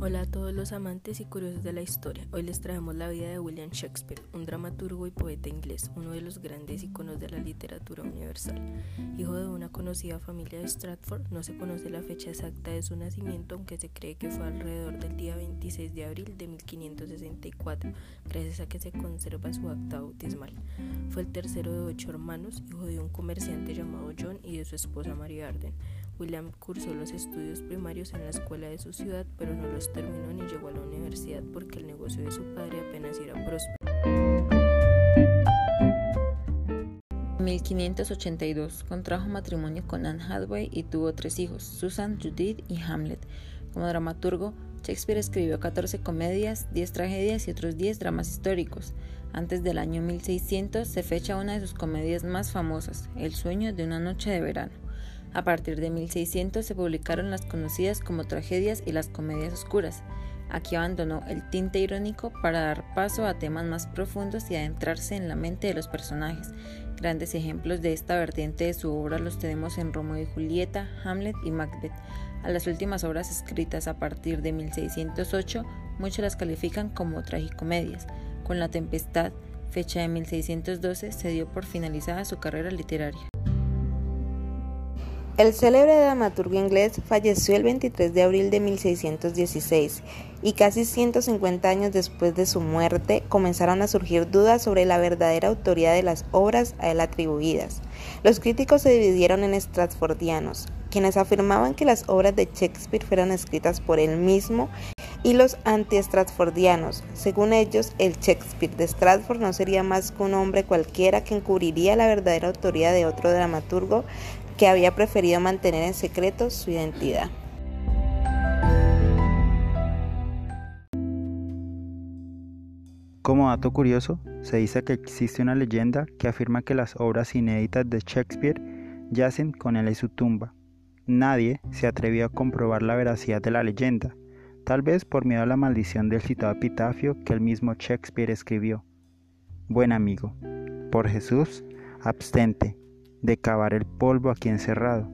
Hola a todos los amantes y curiosos de la historia. Hoy les traemos la vida de William Shakespeare, un dramaturgo y poeta inglés, uno de los grandes iconos de la literatura universal. Hijo de una conocida familia de Stratford, no se conoce la fecha exacta de su nacimiento, aunque se cree que fue alrededor del día 26 de abril de 1564, gracias a que se conserva su acta bautismal. Fue el tercero de ocho hermanos, hijo de un comerciante llamado John y de su esposa Mary Arden. William cursó los estudios primarios en la escuela de su ciudad, pero no los terminó ni llegó a la universidad porque el negocio de su padre apenas era próspero. En 1582 contrajo matrimonio con Anne Hathaway y tuvo tres hijos, Susan, Judith y Hamlet. Como dramaturgo, Shakespeare escribió 14 comedias, 10 tragedias y otros 10 dramas históricos. Antes del año 1600 se fecha una de sus comedias más famosas, El sueño de una noche de verano. A partir de 1600 se publicaron las conocidas como tragedias y las comedias oscuras. Aquí abandonó el tinte irónico para dar paso a temas más profundos y adentrarse en la mente de los personajes. Grandes ejemplos de esta vertiente de su obra los tenemos en Romeo y Julieta, Hamlet y Macbeth. A las últimas obras escritas a partir de 1608, muchos las califican como tragicomedias. Con La Tempestad, fecha de 1612, se dio por finalizada su carrera literaria. El célebre dramaturgo inglés falleció el 23 de abril de 1616 y casi 150 años después de su muerte comenzaron a surgir dudas sobre la verdadera autoría de las obras a él atribuidas. Los críticos se dividieron en stratfordianos, quienes afirmaban que las obras de Shakespeare fueron escritas por él mismo y los anti-stratfordianos. Según ellos, el Shakespeare de Stratford no sería más que un hombre cualquiera que encubriría la verdadera autoría de otro dramaturgo que había preferido mantener en secreto su identidad. Como dato curioso, se dice que existe una leyenda que afirma que las obras inéditas de Shakespeare yacen con él en su tumba. Nadie se atrevió a comprobar la veracidad de la leyenda, tal vez por miedo a la maldición del citado epitafio que el mismo Shakespeare escribió. Buen amigo, por Jesús, abstente, de cavar el polvo aquí encerrado.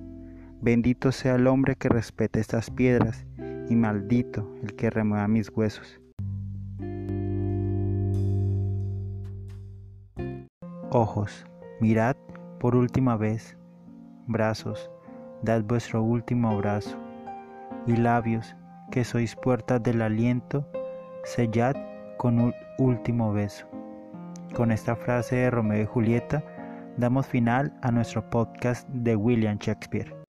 Bendito sea el hombre que respete estas piedras, y maldito el que remueva mis huesos. Ojos, mirad por última vez. Brazos, dad vuestro último abrazo. Y labios, que sois puertas del aliento, sellad con un último beso. Con esta frase de Romeo y Julieta, damos final a nuestro podcast de William Shakespeare.